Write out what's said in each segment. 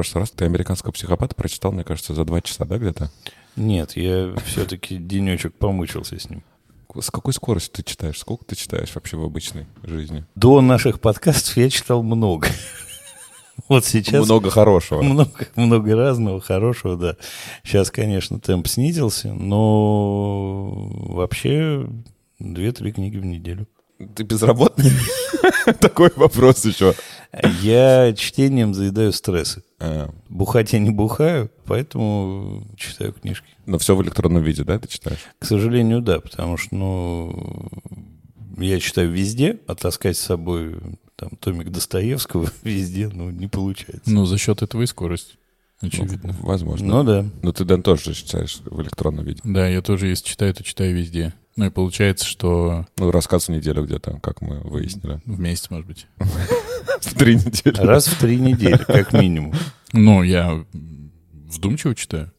прошлый раз ты «Американского психопата» прочитал, мне кажется, за два часа, да, где-то? Нет, я все-таки денечек помучился с ним. С какой скоростью ты читаешь? Сколько ты читаешь вообще в обычной жизни? До наших подкастов я читал много. Вот сейчас... Много хорошего. Много, много разного, хорошего, да. Сейчас, конечно, темп снизился, но вообще две-три книги в неделю. Ты безработный? Такой вопрос еще. Я чтением заедаю стрессы. А. Бухать я не бухаю, поэтому читаю книжки. Но все в электронном виде, да, ты читаешь? К сожалению, да, потому что, ну, я читаю везде, а таскать с собой там томик Достоевского везде, ну, не получается. Ну, за счет этого и скорость. Очевидно. Ну, возможно. Ну да. Но ты, Дэн, тоже читаешь в электронном виде. Да, я тоже, если читаю, то читаю везде. Ну и получается, что... Ну, рассказ в неделю где-то, как мы выяснили. В месяц, может быть. В три недели. Раз в три недели, как минимум. Ну, я вдумчиво читаю.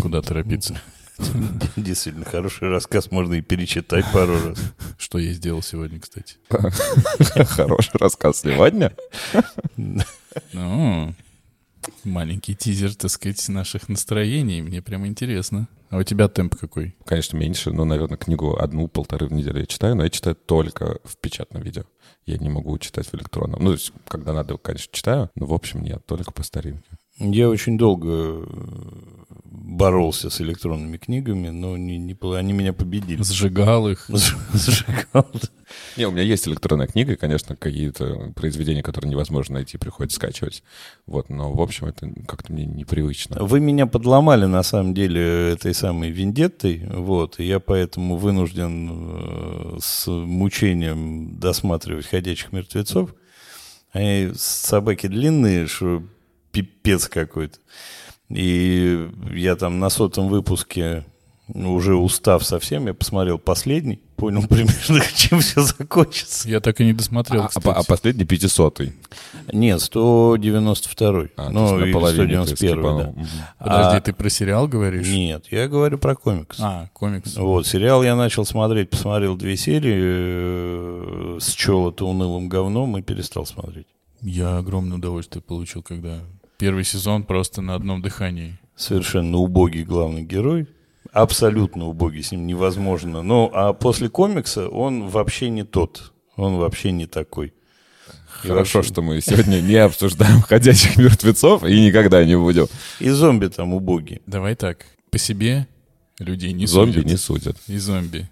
Куда торопиться. Действительно, хороший рассказ можно и перечитать пару раз. Что я сделал сегодня, кстати. Хороший рассказ сегодня? Ну, маленький тизер, так сказать, наших настроений. Мне прямо интересно. А у тебя темп какой? Конечно, меньше, но, наверное, книгу одну-полторы в неделю я читаю, но я читаю только в печатном видео. Я не могу читать в электронном. Ну, то есть, когда надо, конечно, читаю, но, в общем, нет, только по старинке. Я очень долго боролся с электронными книгами, но не, не, они меня победили. Сжигал их. Сжигал. Не, у меня есть электронная книга, и, конечно, какие-то произведения, которые невозможно найти, приходится скачивать. Вот, но, в общем, это как-то мне непривычно. Вы меня подломали, на самом деле, этой самой вендеттой, вот, и я поэтому вынужден э, с мучением досматривать «Ходячих мертвецов». Они собаки длинные, что пипец какой-то. И я там на сотом выпуске, уже устав совсем, я посмотрел последний, понял примерно, чем все закончится. Я так и не досмотрел, а, а, а последний пятисотый? Нет, 192-й. А, ну, и 191 да. Подожди, а, ты про сериал говоришь? Нет, я говорю про комикс. А, комикс. Вот, сериал я начал смотреть, посмотрел две серии, э, счел это унылым говном и перестал смотреть. Я огромное удовольствие получил, когда Первый сезон просто на одном дыхании. Совершенно убогий главный герой. Абсолютно убогий, с ним невозможно. Ну, а после комикса он вообще не тот. Он вообще не такой. Хорошо, вообще... что мы сегодня не обсуждаем ходячих мертвецов и никогда не будем. И зомби там убогие. Давай так. По себе людей не зомби судят. не судят. И зомби.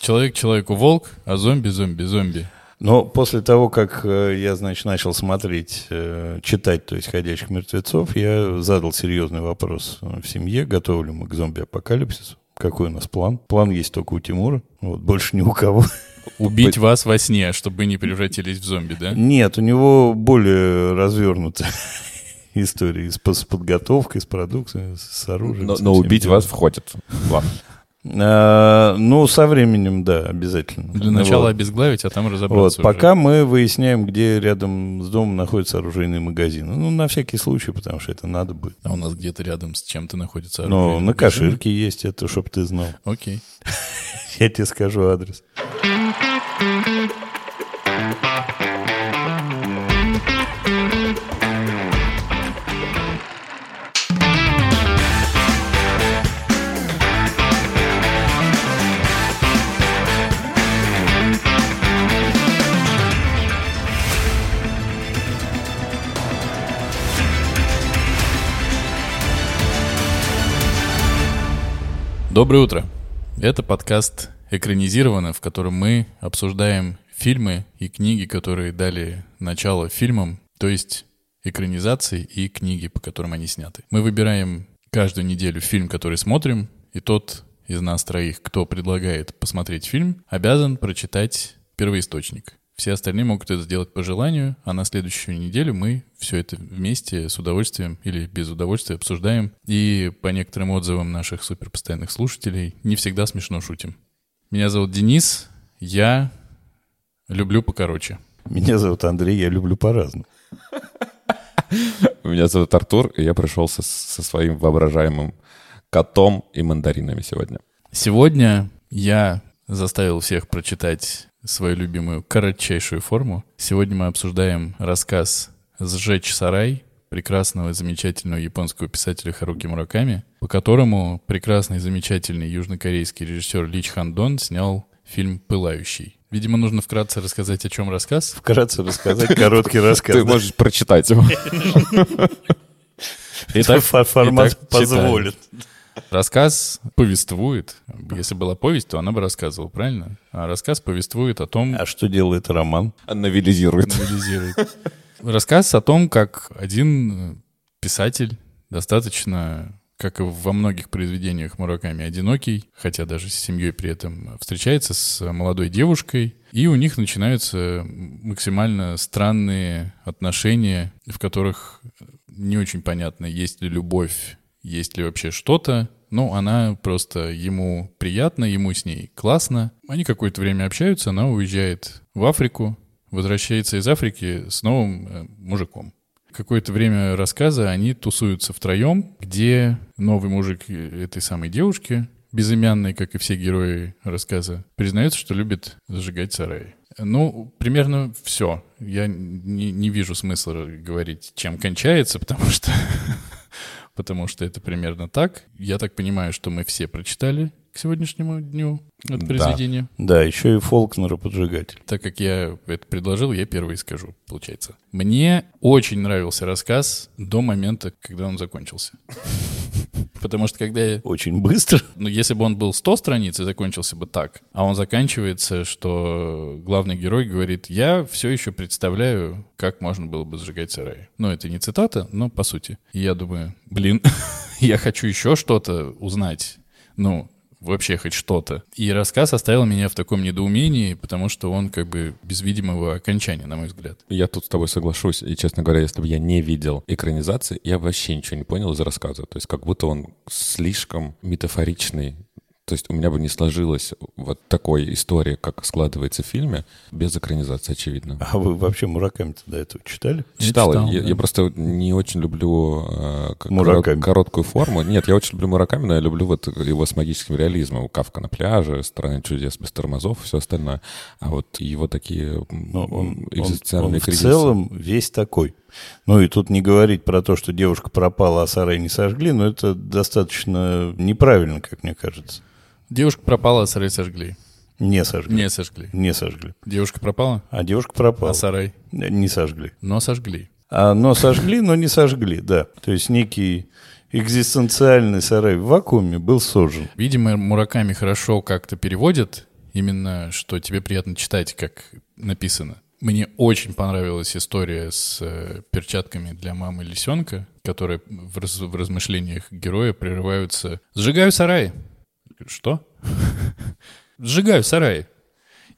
Человек человеку волк, а зомби зомби зомби. Но после того, как э, я, значит, начал смотреть, э, читать, то есть «Ходячих мертвецов», я задал серьезный вопрос в семье, готовы ли мы к зомби-апокалипсису, какой у нас план. План есть только у Тимура, вот, больше ни у кого. Убить вас во сне, чтобы вы не превратились в зомби, да? Нет, у него более развернутая история с подготовкой, с продукцией, с оружием. Но, но убить делом. вас входит в план. Ну, со временем, да, обязательно. Для начала вот. обезглавить, а там разобраться. Вот, пока мы выясняем, где рядом с домом находится оружейный магазин. Ну, на всякий случай, потому что это надо будет. А у нас где-то рядом с чем-то находится оружейный Ну, на Каширке есть это, чтобы ты знал. Окей. Я тебе скажу адрес. Доброе утро. Это подкаст «Экранизировано», в котором мы обсуждаем фильмы и книги, которые дали начало фильмам, то есть экранизации и книги, по которым они сняты. Мы выбираем каждую неделю фильм, который смотрим, и тот из нас троих, кто предлагает посмотреть фильм, обязан прочитать первоисточник. Все остальные могут это сделать по желанию, а на следующую неделю мы все это вместе с удовольствием или без удовольствия обсуждаем. И по некоторым отзывам наших суперпостоянных слушателей не всегда смешно шутим. Меня зовут Денис, я люблю покороче. Меня зовут Андрей, я люблю по-разному. Меня зовут Артур, и я пришел со, со своим воображаемым котом и мандаринами сегодня. Сегодня я заставил всех прочитать свою любимую кратчайшую форму. Сегодня мы обсуждаем рассказ «Сжечь сарай», прекрасного, замечательного японского писателя Харуки Мураками, по которому прекрасный, замечательный южнокорейский режиссер Ли Хандон снял фильм «Пылающий». Видимо, нужно вкратце рассказать, о чем рассказ. Вкратце рассказать короткий рассказ. Ты можешь прочитать его. Итак, формат позволит. Рассказ повествует. Если была повесть, то она бы рассказывала, правильно? А рассказ повествует о том... А что делает роман? Новелизирует. Новелизирует. Рассказ о том, как один писатель достаточно как и во многих произведениях Мураками, одинокий, хотя даже с семьей при этом встречается с молодой девушкой, и у них начинаются максимально странные отношения, в которых не очень понятно, есть ли любовь, есть ли вообще что-то. Ну, она просто ему приятно, ему с ней классно. Они какое-то время общаются, она уезжает в Африку, возвращается из Африки с новым э, мужиком какое-то время рассказа они тусуются втроем, где новый мужик этой самой девушки, безымянный, как и все герои рассказа, признается, что любит зажигать сараи. Ну, примерно все. Я не, не вижу смысла говорить, чем кончается, потому что, потому что это примерно так. Я так понимаю, что мы все прочитали к сегодняшнему дню это произведение. Да, еще и Фолкнера поджигатель. Так как я это предложил, я первый скажу, получается. Мне очень нравился рассказ до момента, когда он закончился. Потому что когда я... Очень быстро. Ну, если бы он был 100 страниц и закончился бы так, а он заканчивается, что главный герой говорит, я все еще представляю, как можно было бы сжигать сарай. Ну, это не цитата, но по сути. И я думаю, блин, я хочу еще что-то узнать. Ну, вообще хоть что-то. И рассказ оставил меня в таком недоумении, потому что он как бы без видимого окончания, на мой взгляд. Я тут с тобой соглашусь. И, честно говоря, если бы я не видел экранизации, я вообще ничего не понял из рассказа. То есть как будто он слишком метафоричный, то есть у меня бы не сложилась вот такой история, как складывается в фильме, без экранизации, очевидно. А вы вообще Мураками до этого читали? Читал. Я, читал, я, да. я просто не очень люблю э, корот, короткую форму. Нет, я очень люблю Мураками, но я люблю вот его с магическим реализмом. Кавка на пляже, «Страна чудес» без тормозов, все остальное. А вот его такие но он, экзистенциальные он, он кризисы. в целом весь такой. Ну и тут не говорить про то, что девушка пропала, а сарай не сожгли, но это достаточно неправильно, как мне кажется. Девушка пропала, а сарай сожгли. Не сожгли. Не сожгли. Не сожгли. Девушка пропала? А девушка пропала. А сарай? Не сожгли. Но сожгли. А, но сожгли, но не сожгли, да. То есть некий экзистенциальный сарай в вакууме был сожжен. Видимо, Мураками хорошо как-то переводит, именно что тебе приятно читать, как написано. Мне очень понравилась история с э, перчатками для мамы лисенка, которые в, раз, в размышлениях героя прерываются «Сжигаю сарай!» Что? Сжигаю сарай.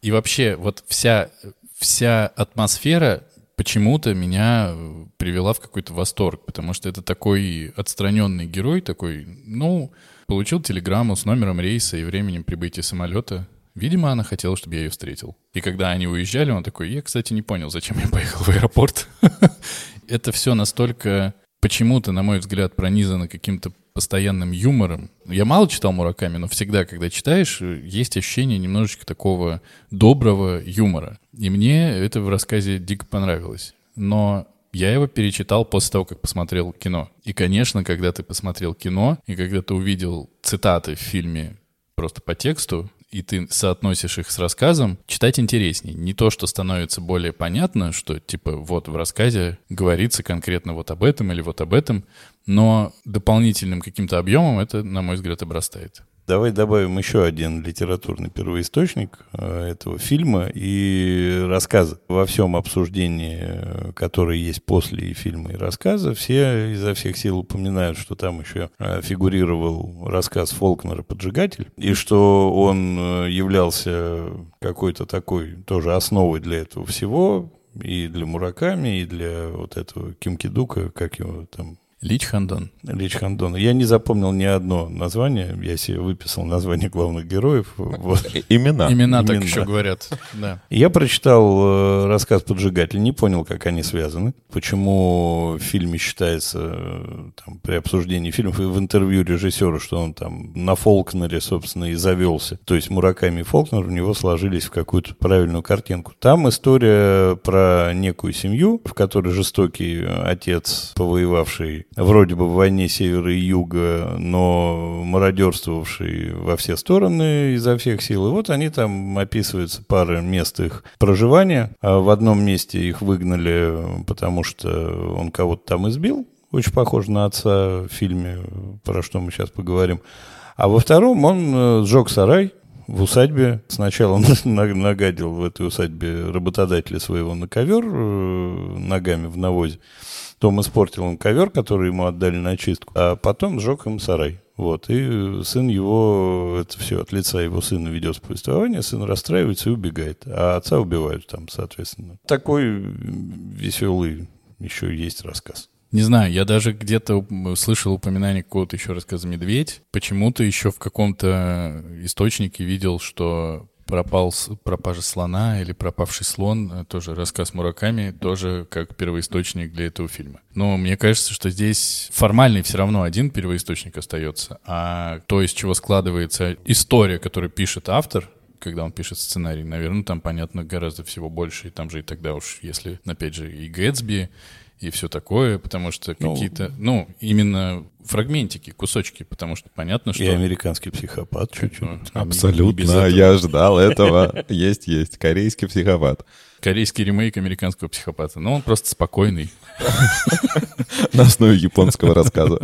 И вообще вот вся, вся атмосфера почему-то меня привела в какой-то восторг, потому что это такой отстраненный герой, такой, ну, получил телеграмму с номером рейса и временем прибытия самолета. Видимо, она хотела, чтобы я ее встретил. И когда они уезжали, он такой, я, кстати, не понял, зачем я поехал в аэропорт. Это все настолько почему-то, на мой взгляд, пронизано каким-то постоянным юмором. Я мало читал Мураками, но всегда, когда читаешь, есть ощущение немножечко такого доброго юмора. И мне это в рассказе дико понравилось. Но я его перечитал после того, как посмотрел кино. И, конечно, когда ты посмотрел кино, и когда ты увидел цитаты в фильме просто по тексту, и ты соотносишь их с рассказом, читать интереснее. Не то, что становится более понятно, что типа вот в рассказе говорится конкретно вот об этом или вот об этом, но дополнительным каким-то объемом это, на мой взгляд, обрастает. Давай добавим еще один литературный первоисточник э, этого фильма и рассказа. Во всем обсуждении, э, которое есть после фильма, и рассказа, все изо всех сил упоминают, что там еще э, фигурировал рассказ Фолкнера «Поджигатель», и что он являлся какой-то такой тоже основой для этого всего, и для Мураками, и для вот этого Кимкидука, как его там Лич Хандон. Лич Хандон. Я не запомнил ни одно название. Я себе выписал название главных героев. Вот. Имена. Имена так Имена. еще говорят. Да. Я прочитал э, рассказ «Поджигатель», не понял, как они связаны, почему в фильме считается, э, там, при обсуждении фильмов и в интервью режиссеру, что он там на Фолкнере, собственно, и завелся. То есть Мураками и Фолкнер у него сложились в какую-то правильную картинку. Там история про некую семью, в которой жестокий отец, повоевавший вроде бы в войне севера и юга, но мародерствовавший во все стороны изо всех сил. И вот они там описываются пары мест их проживания. А в одном месте их выгнали, потому что он кого-то там избил. Очень похоже на отца в фильме, про что мы сейчас поговорим. А во втором он э, сжег сарай в усадьбе. Сначала он на- нагадил в этой усадьбе работодателя своего на ковер э, ногами в навозе. Том испортил им ковер, который ему отдали на чистку, а потом сжег им сарай. Вот, и сын его, это все от лица его сына ведет повествование, сын расстраивается и убегает, а отца убивают там, соответственно. Такой веселый еще есть рассказ. Не знаю, я даже где-то слышал упоминание какого-то еще рассказа «Медведь». Почему-то еще в каком-то источнике видел, что пропал, пропажа слона или пропавший слон, э, тоже рассказ Мураками, тоже как первоисточник для этого фильма. Но мне кажется, что здесь формальный все равно один первоисточник остается, а то, из чего складывается история, которую пишет автор, когда он пишет сценарий, наверное, там понятно гораздо всего больше, и там же и тогда уж, если, опять же, и Гэтсби, и все такое, потому что Ну, какие-то, ну, именно фрагментики, кусочки, потому что понятно, что... И американский психопат чуть-чуть. Ну, Абсолютно, я ждал этого. Есть, есть. Корейский психопат. Корейский ремейк американского психопата. Но он просто спокойный. На основе японского рассказа.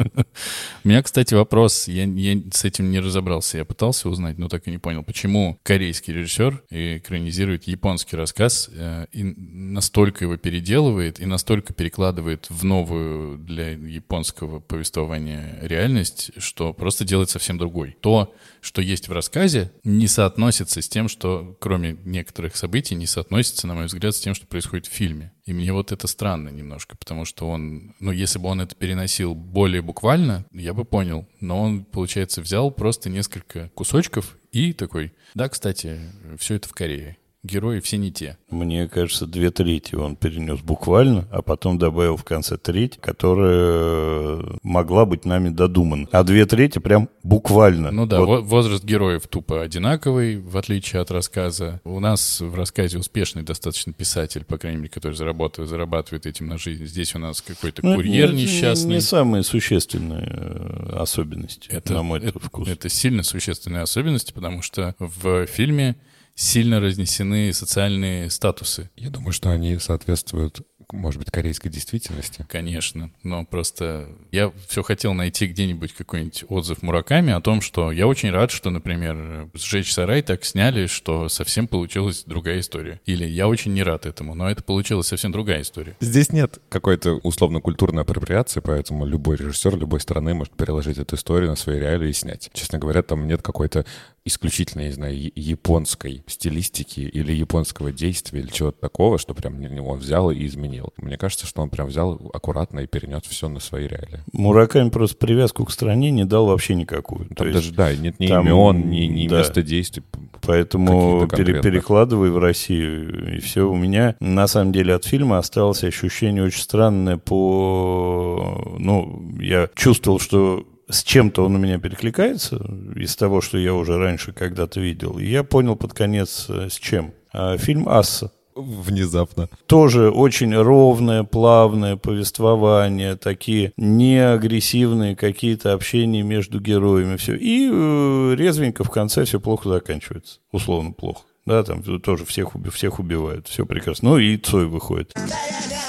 У меня, кстати, вопрос. Я, я с этим не разобрался. Я пытался узнать, но так и не понял, почему корейский режиссер экранизирует японский рассказ э, и настолько его переделывает и настолько перекладывает в новую для японского повествования реальность, что просто делает совсем другой. То, что есть в рассказе, не соотносится с тем, что, кроме некоторых событий, не соотносится, на мой взгляд, с тем, что происходит в фильме. И мне вот это странно немножко, потому что он, ну, если бы он это переносил более буквально, я бы понял. Но он, получается, взял просто несколько кусочков и такой, да, кстати, все это в Корее. Герои все не те. Мне кажется, две трети он перенес буквально, а потом добавил в конце треть, которая могла быть нами додумана. А две трети прям буквально. Ну да, Вот во- возраст героев тупо одинаковый, в отличие от рассказа. У нас в рассказе успешный достаточно писатель, по крайней мере, который зарабатывает, зарабатывает этим на жизнь. Здесь у нас какой-то ну, курьер не- несчастный. Не самые существенные э, особенности, Это, на мой это, вкус. это сильно существенные особенности, потому что в фильме сильно разнесены социальные статусы. Я думаю, что они соответствуют, может быть, корейской действительности. Конечно, но просто я все хотел найти где-нибудь какой-нибудь отзыв Мураками о том, что я очень рад, что, например, «Сжечь сарай» так сняли, что совсем получилась другая история. Или я очень не рад этому, но это получилась совсем другая история. Здесь нет какой-то условно-культурной апроприации, поэтому любой режиссер любой страны может переложить эту историю на свои реалии и снять. Честно говоря, там нет какой-то исключительно, я не знаю, японской стилистики или японского действия или чего-то такого, что прям он взял и изменил. Мне кажется, что он прям взял аккуратно и перенес все на свои реалии. Мураками просто привязку к стране не дал вообще никакую. То Там есть даже, да, нет ни там, имен, ни, ни да. места действий. Поэтому пере- перекладывай в Россию. И все. У меня, на самом деле, от фильма осталось ощущение очень странное по... Ну, я чувствовал, что с чем-то он у меня перекликается из того, что я уже раньше когда-то видел. И я понял под конец, э, с чем. А, Фильм «Асса». Внезапно. Тоже очень ровное, плавное повествование, такие неагрессивные какие-то общения между героями, все. И э, резвенько в конце все плохо заканчивается, условно плохо. Да, там тоже всех, уби- всех убивают, все прекрасно. Ну и Цой выходит. требуют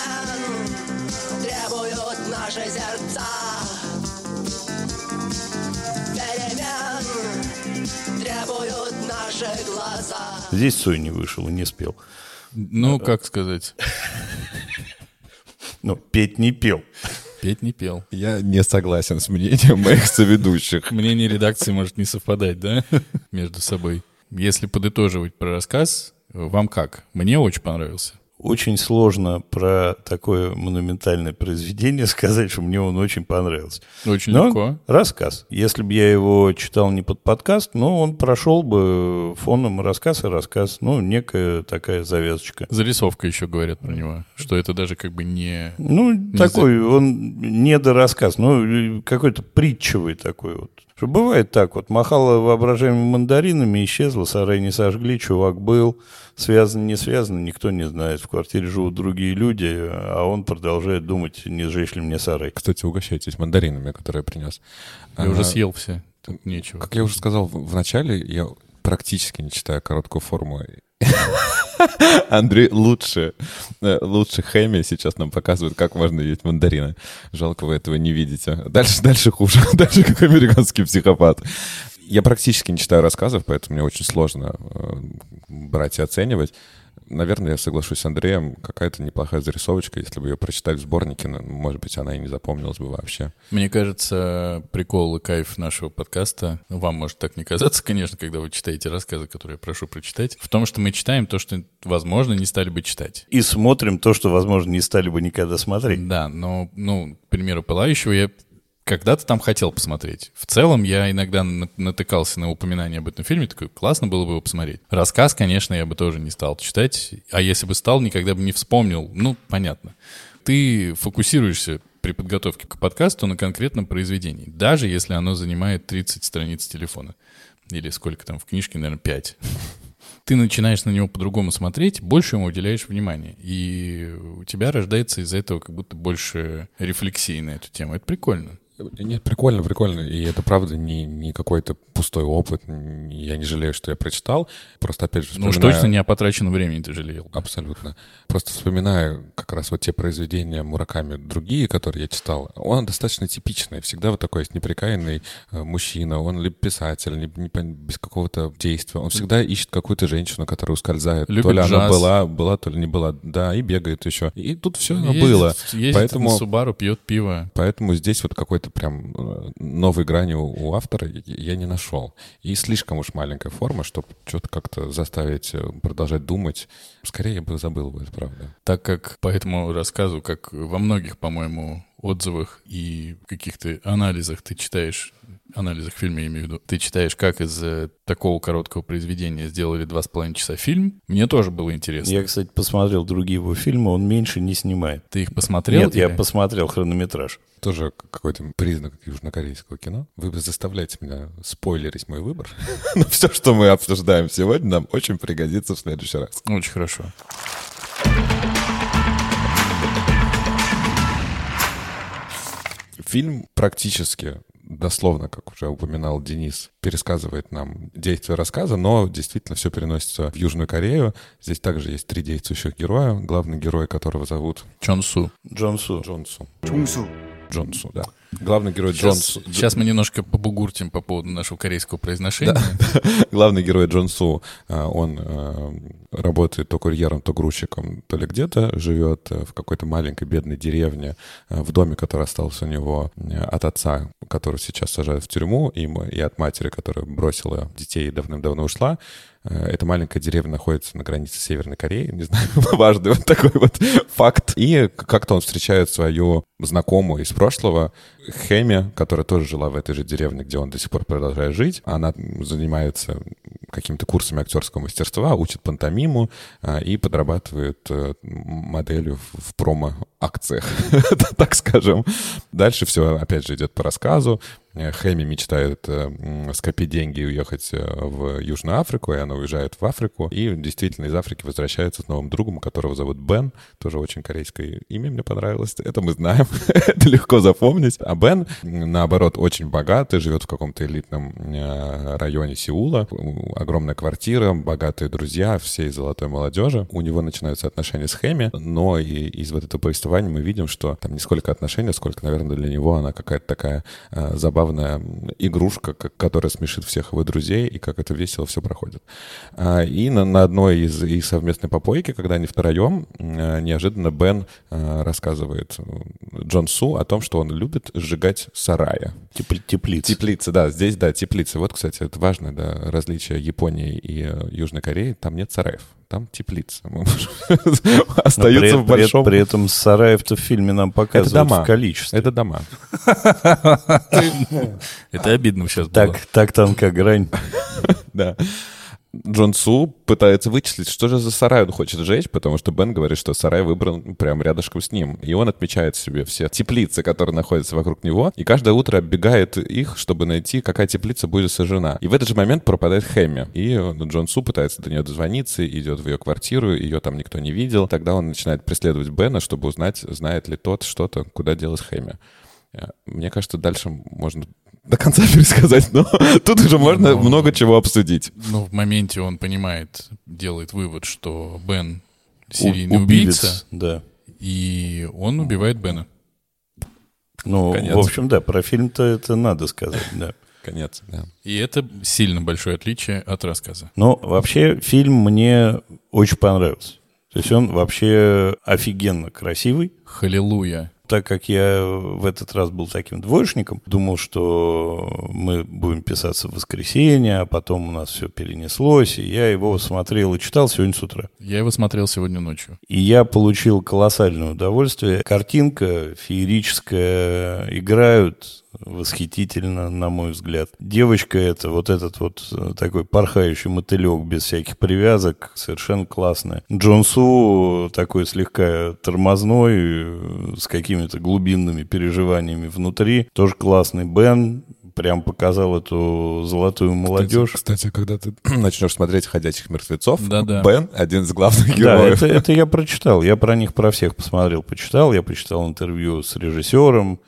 Здесь Цой не вышел и не спел. Ну, как сказать, Ну, петь не пел. петь не пел. Я не согласен с мнением моих соведущих. Мнение редакции может не совпадать, да, между собой. Если подытоживать про рассказ, вам как? Мне очень понравился. Очень сложно про такое монументальное произведение сказать, что мне он очень понравился. Очень Но легко. рассказ. Если бы я его читал не под подкаст, ну, он прошел бы фоном рассказ и рассказ. Ну, некая такая завязочка. Зарисовка еще говорят про него, что это даже как бы не... Ну, такой, он недорассказ, ну, какой-то притчевый такой вот. Что бывает так вот, махала воображаемыми мандаринами, исчезла, сарай не сожгли, чувак был, связан, не связан, никто не знает. В квартире живут другие люди, а он продолжает думать, не сжечь ли мне сарай. Кстати, угощайтесь мандаринами, которые я принес. Я А, уже съел все, тут нечего. Как я уже сказал в в начале, я практически не читаю короткую форму. Андрей лучше, э, лучше Хэми сейчас нам показывает, как можно есть мандарины. Жалко, вы этого не видите. Дальше, дальше хуже. Дальше как американский психопат. Я практически не читаю рассказов, поэтому мне очень сложно э, брать и оценивать. Наверное, я соглашусь с Андреем, какая-то неплохая зарисовочка. Если бы ее прочитать в сборнике, может быть, она и не запомнилась бы вообще. Мне кажется, прикол и кайф нашего подкаста, вам может так не казаться, конечно, когда вы читаете рассказы, которые я прошу прочитать, в том, что мы читаем то, что, возможно, не стали бы читать. И смотрим то, что, возможно, не стали бы никогда смотреть. Да, но, ну, к примеру, «Пылающего» я когда-то там хотел посмотреть. В целом я иногда на- натыкался на упоминание об этом фильме, такой, классно было бы его посмотреть. Рассказ, конечно, я бы тоже не стал читать, а если бы стал, никогда бы не вспомнил. Ну, понятно. Ты фокусируешься при подготовке к подкасту на конкретном произведении, даже если оно занимает 30 страниц телефона. Или сколько там в книжке, наверное, 5 ты начинаешь на него по-другому смотреть, больше ему уделяешь внимания. И у тебя рождается из-за этого как будто больше рефлексии на эту тему. Это прикольно. Нет, прикольно, прикольно. И это, правда, не, не какой-то пустой опыт. Я не жалею, что я прочитал. Просто, опять же, Ну уж вспоминаю- точно не о потраченном времени ты жалел. Абсолютно. Просто вспоминаю как раз вот те произведения Мураками, другие, которые я читал. Он достаточно типичный. Всегда вот такой есть неприкаянный э, мужчина. Он либо писатель, либо не без какого-то действия. Он всегда ищет какую-то женщину, которая ускользает. Любит то ли она джаз. была, была, то ли не была. Да, и бегает еще. И тут все Ездит- было. ездит Поэтому- на Субару, пьет пиво. Поэтому здесь вот какой-то прям э, новой грани у, автора я- не нашел. И слишком уж маленькая форма, чтобы что-то как-то заставить э, продолжать думать. Скорее я бы забыл бы, правда. Так как по этому рассказу, как во многих, по-моему, отзывах и каких-то анализах ты читаешь, анализах фильма я имею в виду, ты читаешь, как из э, такого короткого произведения сделали два с половиной часа фильм, мне тоже было интересно. Я, кстати, посмотрел другие его фильмы, он меньше не снимает. Ты их посмотрел? Нет, я или- посмотрел хронометраж. Тоже какой-то признак южнокорейского кино. Вы заставляете меня спойлерить мой выбор. Но все, что мы обсуждаем сегодня, нам очень пригодится в следующий раз. Очень хорошо. Фильм практически дословно, как уже упоминал Денис, пересказывает нам действие рассказа, но действительно все переносится в Южную Корею. Здесь также есть три действующих героя, главный герой которого зовут Чон Су. Джон Су. Джонсу. 종수 Джонсу, да. Главный герой Сейчас, Джонсу. сейчас мы немножко побугуртим по поводу нашего корейского произношения. Главный герой Джон Су, а, он а, работает то курьером, то грузчиком, то ли где-то, живет а, в какой-то маленькой бедной деревне, в доме, который остался у него от отца, который сейчас сажают в тюрьму, и, от матери, которая бросила детей и давным-давно ушла. Эта маленькая деревня находится на границе Северной Кореи, не знаю, важный вот такой вот факт. И как-то он встречает свою знакомую из прошлого, Хэми, которая тоже жила в этой же деревне, где он до сих пор продолжает жить. Она занимается какими-то курсами актерского мастерства, учит пантомиму а, и подрабатывает э, моделью в промо-акциях, так скажем. Дальше все, опять же, идет по рассказу. Э, Хэми мечтает э, скопить деньги и уехать э, в Южную Африку, и она уезжает в Африку. И действительно из Африки возвращается с новым другом, которого зовут Бен. Тоже очень корейское имя мне понравилось. Это мы знаем. Это легко запомнить. А Бен, наоборот, очень богатый, живет в каком-то элитном районе Сеула. Огромная квартира, богатые друзья, все из золотой молодежи. У него начинаются отношения с Хэми, но и из вот этого повествования мы видим, что там не сколько отношения, сколько, наверное, для него она какая-то такая забавная забавная игрушка, как- которая смешит всех его друзей, и как это весело все проходит. А, И на, на одной из их совместной попойки, когда они втроем, э, неожиданно Бен э, рассказывает Джон Су о том, что он любит сжигать сарая. Тепл- теплиц. Теплицы, да, здесь, да, теплицы. Вот, кстати, это важное, да, различие Японии и э, Южной Кореи. Там нет сараев, там Остаются при, в большом... при, этом сараев-то в фильме нам показывают в количестве. Это дома. Это обидно сейчас так тонка грань. Да. Джон Су пытается вычислить, что же за сарай он хочет сжечь, потому что Бен говорит, что сарай выбран прямо рядышком с ним. И он отмечает себе все теплицы, которые находятся вокруг него, и каждое утро оббегает их, чтобы найти, какая теплица будет сожжена. И в этот же момент пропадает Хэмми. И э, Джон Су пытается до нее дозвониться, идет в ее квартиру, ее там никто не видел. Тогда он начинает преследовать Бена, чтобы узнать, знает ли тот что-то, куда делась Хэмми. Э, Мне кажется, дальше можно до конца пересказать, но тут уже можно Ну, много чего обсудить. Ну, в моменте он понимает, делает вывод, что Бен У- серийный убийца, Да. и он убивает Бена. Ну, Конец. в общем, да, про фильм-то это надо сказать, да. Конец, да. И это сильно большое отличие от рассказа. Но вообще фильм мне очень понравился. То есть он вообще офигенно красивый. Халилуя. Так как я в этот раз был таким двоечником, думал, что мы будем писаться в воскресенье, а потом у нас все перенеслось, и я его смотрел и читал сегодня с утра. Я его смотрел сегодня ночью. И я получил колоссальное удовольствие. Картинка феерическая, играют восхитительно, на мой взгляд. Девочка это, вот этот вот э, такой порхающий мотылек без всяких привязок, совершенно классная. Джон Су такой слегка тормозной, э, с какими-то глубинными переживаниями внутри, тоже классный. Бен прям показал эту золотую молодежь. Кстати, кстати, когда ты начнешь смотреть «Ходячих мертвецов», Да-да. Бен — один из главных Да, героев. это, это я прочитал. Я про них про всех посмотрел, почитал. Я почитал интервью с режиссером,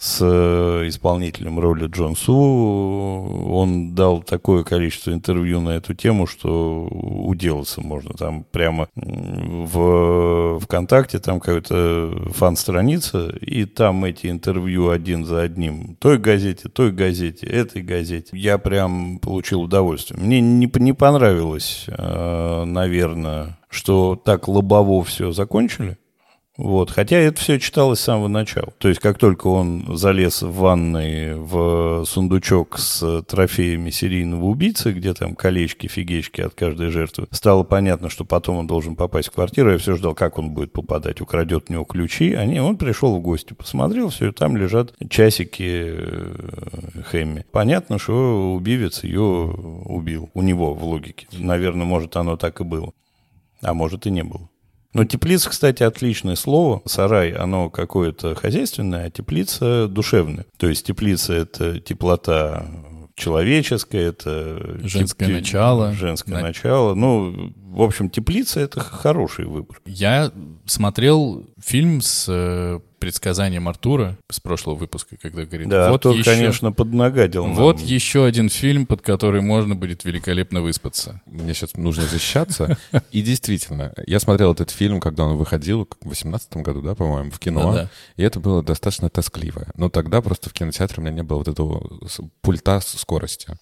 с э, исполнителем роли Джон Су. Он дал такое количество интервью на эту тему, что уделаться можно. Там прямо в ВКонтакте там какая-то фан-страница, и там эти интервью один за одним. Той газете, той газете, этой газете. Я прям получил удовольствие. Мне не, не понравилось, э, наверное, что так лобово все закончили. Вот. Хотя это все читалось с самого начала. То есть, как только он залез в ванной в сундучок с трофеями серийного убийцы, где там колечки, фигечки от каждой жертвы, стало понятно, что потом он должен попасть в квартиру. Я все ждал, как он будет попадать. Украдет у него ключи. А не, он пришел в гости, посмотрел, все, и там лежат часики э, Хэмми. Понятно, что убивец ее убил. У него в логике. Наверное, может, оно так и было. А может, и не было. Но теплица, кстати, отличное слово. Сарай, оно какое-то хозяйственное, а теплица душевная. То есть теплица — это теплота человеческая, это... Женское теп- начало. Женское На- начало. Ну, в общем, теплица — это хороший выбор. Я смотрел фильм с э, предсказанием Артура с прошлого выпуска, когда говорит, Да, вот Артур, еще, конечно, поднагадил нам. вот еще один фильм, под который можно будет великолепно выспаться. Мне сейчас нужно защищаться. И действительно, я смотрел этот фильм, когда он выходил, в 18 году, да, по-моему, в кино. Да-да. И это было достаточно тоскливо. Но тогда просто в кинотеатре у меня не было вот этого пульта с скоростью.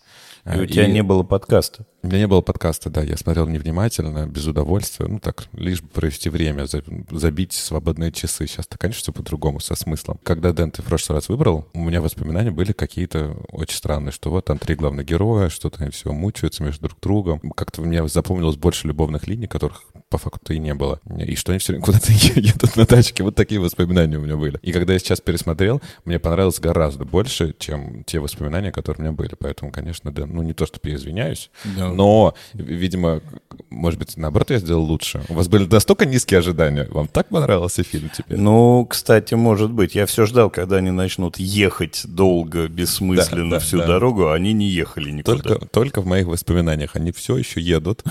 И у тебя не было подкаста. У меня не было подкаста, да, я смотрел невнимательно, без удовольствия, ну так, лишь бы провести время, за- забить свободные часы. Сейчас-то, конечно, все по-другому, со смыслом. Когда Дэн ты в прошлый раз выбрал, у меня воспоминания были какие-то очень странные, что вот там три главных героя, что-то они все мучаются между друг другом. Как-то мне запомнилось больше любовных линий, которых по факту и не было. И что они все время куда-то едут на тачке. Вот такие воспоминания у меня были. И когда я сейчас пересмотрел, мне понравилось гораздо больше, чем те воспоминания, которые у меня были. Поэтому, конечно, Дэн, ну не то, чтобы я извиняюсь, Да. но, видимо, может быть, наоборот, я сделал лучше. У вас были настолько низкие ожидания. Вам так понравился фильм теперь? Ну, кстати, может быть. Я все ждал, когда они начнут ехать долго, бессмысленно Да, да, всю да. дорогу, а они не ехали никуда. Только, только в моих воспоминаниях. Они все еще едут.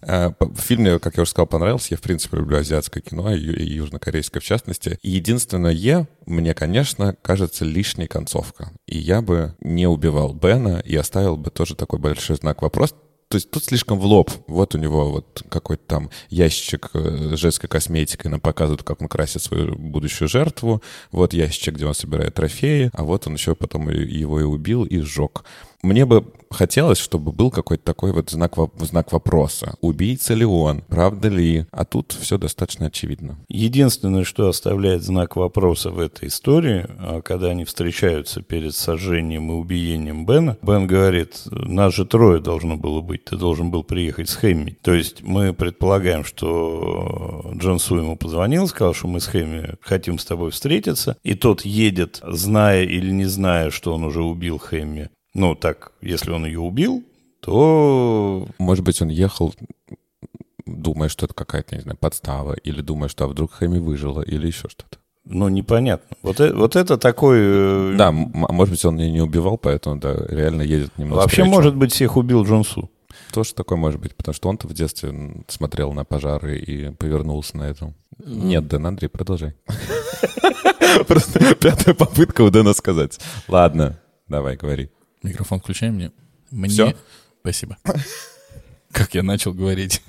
По- Фильм мне, как я уже сказал, понравился. Я, в принципе, люблю азиатское кино, и южнокорейское в частности. И единственное, мне, конечно, кажется лишней концовка. И я бы не убивал Бена и оставил бы тоже такой большой знак вопрос то есть тут слишком в лоб. Вот у него вот какой-то там ящик э, с женской косметикой, нам показывают, как он красит свою будущую жертву. Вот ящик, где он собирает трофеи, а вот он еще потом его и убил, и сжег. Мне бы хотелось, чтобы был какой-то такой вот знак, знак вопроса. Убийца ли он? Правда ли? А тут все достаточно очевидно. Единственное, что оставляет знак вопроса в этой истории, а, когда они встречаются перед сожжением и убиением Бена, Бен говорит, нас же трое должно было быть, ты должен был приехать с Хэмми. То есть мы предполагаем, что Джон Су ему позвонил, сказал, что мы с Хэмми хотим с тобой встретиться, и тот едет, зная или не зная, что он уже убил Хэмми. Ну, так, если он ее убил, то Может быть, он ехал, думая, что это какая-то, не знаю, подстава, или думая, что а вдруг Хэми выжила, или еще что-то. Ну, непонятно. Вот, э- вот это такой... э, Да, а может быть, он ее не убивал, поэтому, да, реально едет немного Вообще, встречу. может быть, всех убил Джонсу. Тоже такое может быть, потому что он-то в детстве смотрел на пожары и повернулся на этом. Нет, Дэн, Андрей, продолжай. Просто пятая попытка у Дэна сказать. Ладно, давай, говори. Микрофон включай мне. Мне... Всё? Спасибо. Как я начал говорить,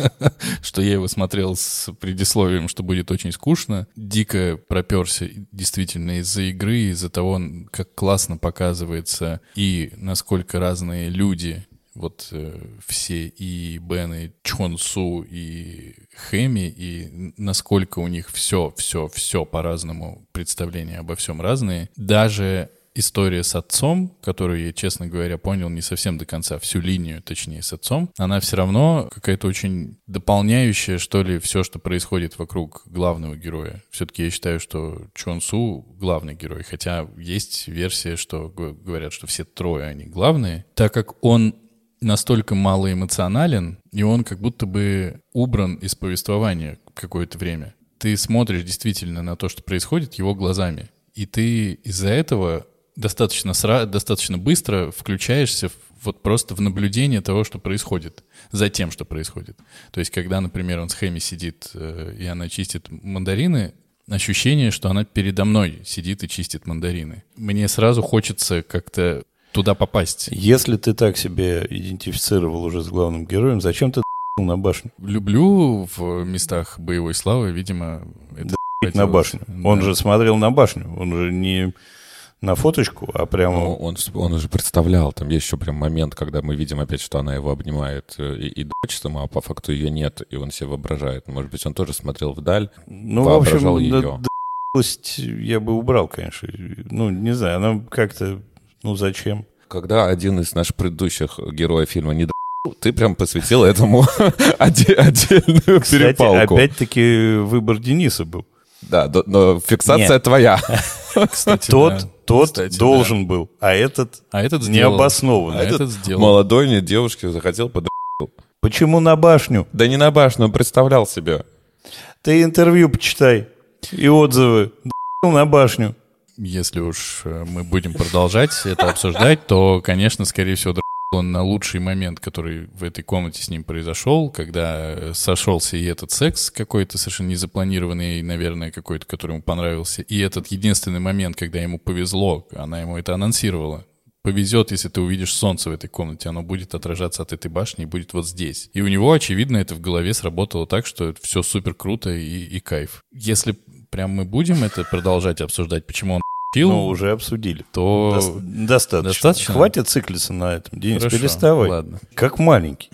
что я его смотрел с предисловием, что будет очень скучно. Дико проперся действительно из-за игры, из-за того, как классно показывается и насколько разные люди, вот э, все и Бен, и Чон Су, и Хэми, и насколько у них все, все, все по-разному, представления обо всем разные. Даже история с отцом, которую я, честно говоря, понял не совсем до конца, всю линию, точнее, с отцом, она все равно какая-то очень дополняющая, что ли, все, что происходит вокруг главного героя. Все-таки я считаю, что Чон Су главный герой, хотя есть версия, что говорят, что все трое они главные, так как он настолько малоэмоционален, и он как будто бы убран из повествования какое-то время. Ты смотришь действительно на то, что происходит его глазами, и ты из-за этого достаточно, сра- достаточно быстро включаешься в- вот просто в наблюдение того, что происходит, за тем, что происходит. То есть, когда, например, он с Хэми сидит, э, и она чистит мандарины, ощущение, что она передо мной сидит и чистит мандарины. Мне сразу хочется как-то туда попасть. Если ты так себя идентифицировал уже с главным героем, зачем ты на башню? Люблю в местах боевой славы, видимо, это На хотелось. башню. Он Да. же смотрел на башню. Он же не на фоточку, а прямо... Ну, он, он уже представлял, там есть еще прям момент, когда мы видим опять, что она его обнимает э, и, и дочь сама, а по факту ее нет, и он себе воображает. Может быть, он тоже смотрел вдаль. ну, в воображал общем, её. да- я бы убрал, конечно. Ну, не знаю, она как-то... Ну, зачем? Когда один из наших предыдущих героев фильма не ты прям посвятил этому отдельную Кстати, перепалку. опять-таки выбор Дениса был. Да, но фиксация Нет. твоя. Кстати, Тот, да. Тот Кстати, должен был, а этот А этот сделал. необоснованно. А Этот этот сделал. Молодой нет девушке захотел под... Почему на башню? Да не на башню, он представлял себе. Ты интервью почитай и отзывы. На башню. Если уж э, мы будем продолжать это обсуждать, то, конечно, скорее всего, он на лучший момент, который в этой комнате с ним произошел, когда э, сошелся и этот секс какой-то совершенно незапланированный, наверное, какой-то, который ему понравился, и этот единственный момент, когда ему повезло, она ему это анонсировала. Повезет, если ты увидишь солнце в этой комнате, оно будет отражаться от этой башни и будет вот здесь. И у него, очевидно, это в голове сработало так, что все супер круто и, и кайф. Если прям мы будем это продолжать обсуждать, почему он пил, Ну, уже обсудили. то... Дос- достаточно. достаточно? Хватит циклиться на этом. Денис, Хорошо, переставай. ладно. Как маленький.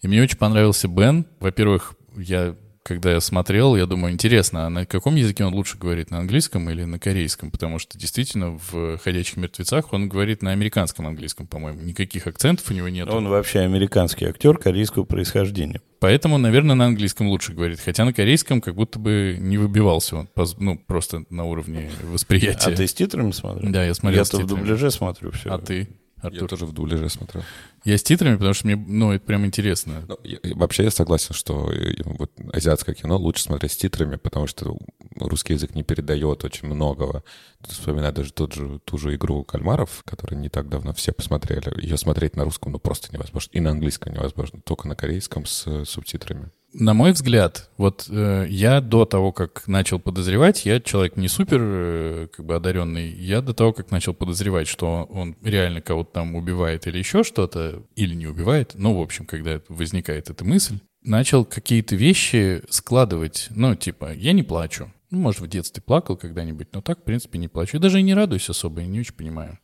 И мне очень понравился Бен. Во-первых, я когда я смотрел, я думаю, интересно, а на каком языке он лучше говорит, на английском или на корейском? Потому что действительно в «Ходячих мертвецах» он говорит на американском английском, по-моему. Никаких акцентов у него нет. Он вообще американский актер корейского происхождения. Поэтому, наверное, на английском лучше говорит. Хотя на корейском как будто бы не выбивался он, ну, просто на уровне восприятия. А ты с титрами смотрел? Да, я смотрел с Я-то в дубляже смотрю все. А ты, Я Артур? тоже в дубляже смотрел. Я с титрами, потому что мне, ну, это прям интересно. Ну, я- я- вообще я согласен, что э, вот азиатское кино лучше смотреть с титрами, потому что русский язык не передает очень многого. Тут Вспоминаю даже тот же, ту же игру кальмаров, которую не так давно все посмотрели. Ее смотреть на русском ну просто невозможно. И на английском невозможно. Только на корейском с э, субтитрами. На мой взгляд, вот э, я до того, как начал подозревать, я человек не супер э, как бы одаренный, я до того, как начал подозревать, что он реально кого-то там убивает или еще что-то, или не убивает, ну, в общем, когда возникает эта мысль, начал какие-то вещи складывать, ну, типа, я не плачу. Ну, может, в детстве плакал когда-нибудь, но так, в принципе, не плачу. Я даже и не радуюсь особо, я не очень понимаю.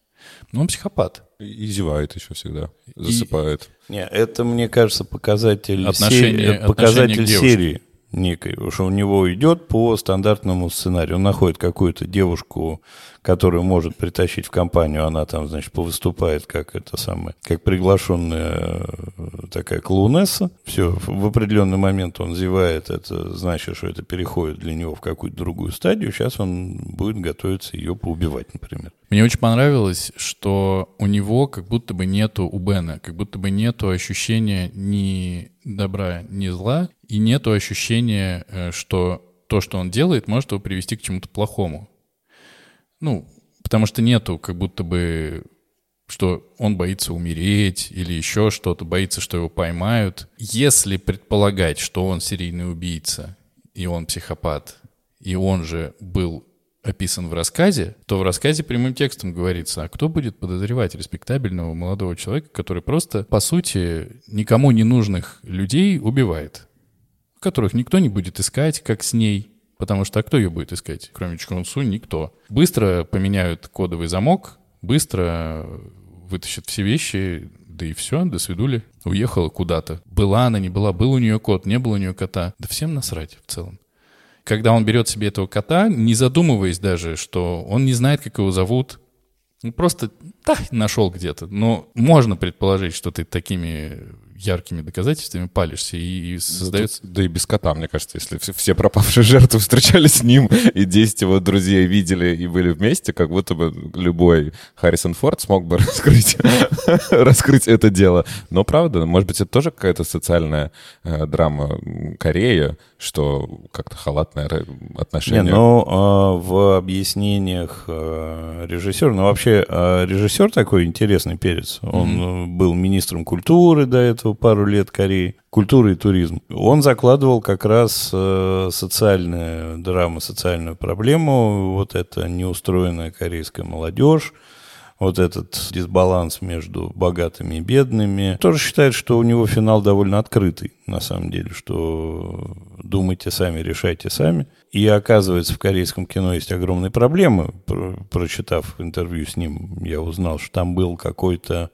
Но он психопат. И зевает еще всегда, засыпает. Не, это, мне кажется, показатель, Отношение- серии, показатель серии некой. Потому что у него идет по стандартному сценарию. Он находит какую-то девушку, которую может притащить в компанию. Она там, значит, повыступает как это самое, как приглашенная э, такая клоунесса. Все, в определенный момент он зевает. Это значит, что это переходит для него в какую-то другую стадию. Сейчас он будет готовиться ее поубивать, например. Мне очень понравилось, что у него как будто бы нету, у Бена, как будто бы нету ощущения ни добра, ни зла, и нету ощущения, э, что то, что он делает, может его привести к чему-то плохому. Ну, потому что нету как будто бы что он боится умереть или еще что-то, боится, что его поймают. Если предполагать, что он серийный убийца, и он психопат, и он же был описан в рассказе, то в рассказе прямым текстом говорится, а кто будет подозревать респектабельного молодого человека, который просто, по сути, никому не нужных людей убивает, которых никто не будет искать, как с ней, потому что а кто ее будет искать, кроме Чкунсу, никто. Быстро поменяют кодовый замок, быстро вытащат все вещи, да и все, до свидули. Уехала куда-то. Была она, не была, был у нее кот, не было у нее кота. Да всем насрать в целом когда он берет себе этого кота, не задумываясь даже, что он не знает, как его зовут, ну, просто да, нашел где-то. Но можно предположить, что ты такими яркими доказательствами палишься и, и создается... Да и без кота, мне кажется, если все, все пропавшие жертвы встречались с ним, и 10 его друзей видели и были вместе, как будто бы любой Харрисон Форд смог бы раскрыть, раскрыть это дело. Но правда, может быть, это тоже какая-то социальная э, драма Кореи, что как-то халатное отношение. Не, но а, в объяснениях а, режиссера, ну вообще а, режиссер такой интересный перец. Он э, был министром культуры до этого пару лет Кореи, культуры и туризм. Он закладывал как раз э, социальную драму, социальную проблему, вот это неустроенная корейская молодежь, вот этот дисбаланс между богатыми и бедными. Тоже считает, что у него финал довольно открытый, на самом деле, что думайте сами, решайте сами. И оказывается, в корейском кино есть огромные проблемы. Про- Прочитав интервью с ним, я узнал, что там был какой-то...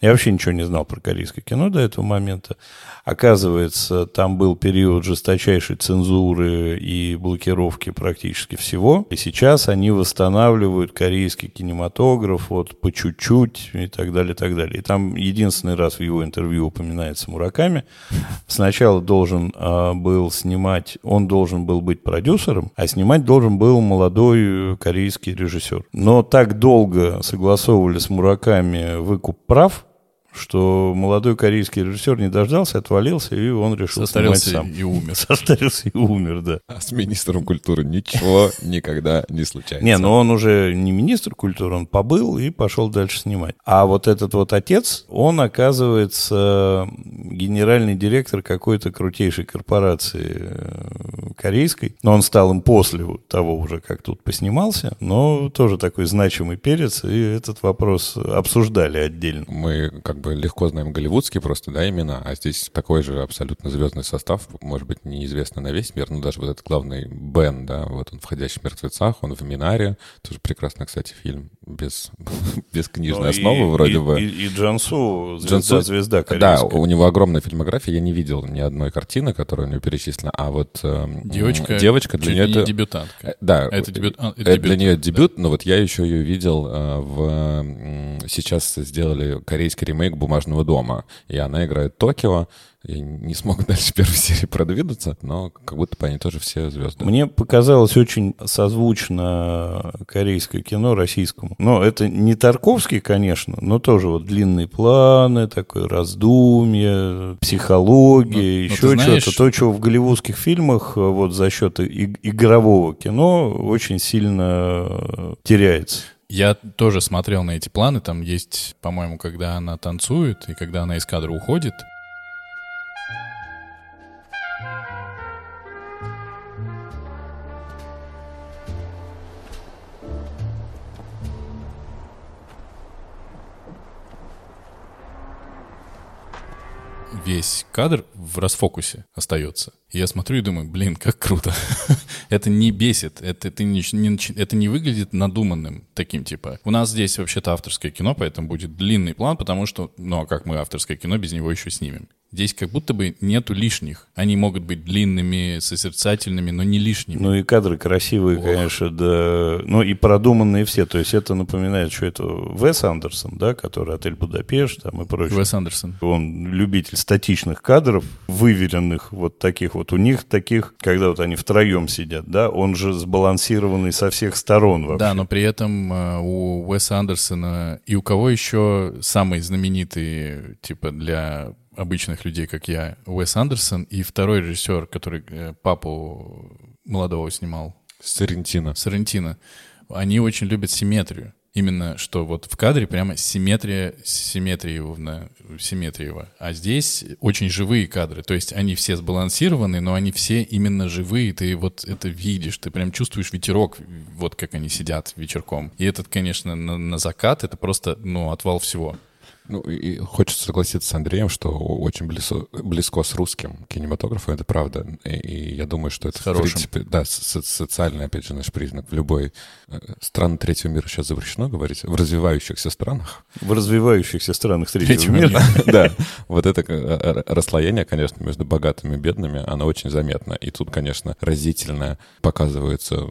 Я вообще ничего не знал про корейское кино до этого момента. Оказывается, там был период жесточайшей цензуры и блокировки практически всего. И сейчас они восстанавливают корейский кинематограф вот по чуть-чуть и так далее, и так далее. И там единственный раз в его интервью упоминается Мураками. Сначала должен а, был снимать, он должен был быть продюсером, а снимать должен был молодой э, корейский режиссер. Но так долго согласовывали с Мураками выкуп прав, что молодой корейский режиссер не дождался, отвалился, и он решил Состарился снимать сам. и умер. Состарился и умер, да. А с министром культуры ничего никогда не случается. Не, но он уже не министр культуры, он побыл и пошел дальше снимать. А вот этот вот отец, он, оказывается, генеральный директор какой-то крутейшей корпорации э, корейской. Но он стал им после того уже, как тут поснимался, но тоже такой значимый перец, и этот вопрос обсуждали отдельно. Мы как бы легко знаем голливудские просто, да, имена, а здесь такой же абсолютно звездный состав, может быть, неизвестный на весь мир, но даже вот этот главный Бен, да, вот он в «Ходящих мертвецах», он в «Минаре», тоже прекрасный, кстати, фильм, без, без книжной Ну, и- основы вроде и, бы. И, и Джансу, звезда, Джансу- звезда Да, корейская. у него огромная фильмография, я не видел ни одной картины, которая у него перечислена, а вот эм, Девочка, девочка для нее не это... дебютантка. Э, Да, Это дебют- а, это это дебют, для нее да. дебют, но вот я еще ее видел э, в... Сейчас сделали корейский ремейк «Бумажного дома», и она играет Токио. Я не смог дальше первой серии продвинуться, но как будто бы они тоже все звезды. Мне показалось очень созвучно корейское кино российскому. Но это не Тарковский, конечно, но тоже вот длинные планы, такое раздумье, психология, Но- но еще ты знаешь- что-то. То, чего в голливудских фильмах э, вот за счет и- игрового кино очень сильно теряется. Я тоже смотрел на эти планы. Там есть, по-моему, когда она танцует и когда она из кадра уходит. Весь кадр в расфокусе остается. И я смотрю и думаю, блин, как круто. это не бесит, это, это, не, не, это не выглядит надуманным таким, типа. У нас здесь вообще-то авторское кино, поэтому будет длинный план, потому что, ну а как мы авторское кино без него еще снимем? Здесь как будто бы нету лишних. Они могут быть длинными, созерцательными, но не лишними. Ну и кадры красивые, Ох. конечно, да. Ну и продуманные все. То есть это напоминает, что это Вес Андерсон, да, который «Отель Будапешт» там и прочее. Вес Андерсон. Он любитель статичных кадров, выверенных вот таких вот. У них таких, когда вот они втроем сидят, да, он же сбалансированный со всех сторон вообще. Да, но при этом э, у Уэса Андерсона и у кого еще самый знаменитый, типа, для обычных людей, как я, Уэс Андерсон, и второй режиссер, который э, папу молодого снимал. Сарентино. Сарентино. Они очень любят симметрию. Именно что вот в кадре прямо симметрия, симметриевна, симметриева. А здесь очень живые кадры. То есть они все сбалансированы, но они все именно живые. Ты вот это видишь, ты прям чувствуешь ветерок, вот как они сидят вечерком. И этот, конечно, на, на закат, это просто, ну, отвал всего. Ну, и хочется согласиться с Андреем, что очень близко, близко с русским кинематографом, это правда. И, и я думаю, что это, Хорошим. в принципе, да, со социальный, опять же, наш признак. В любой э, стране третьего мира сейчас запрещено говорить, в развивающихся странах. В развивающихся странах третьего, третьего мира. мира. Да, вот это э, расслоение, конечно, между богатыми и бедными, оно очень заметно. И тут, конечно, разительно показывается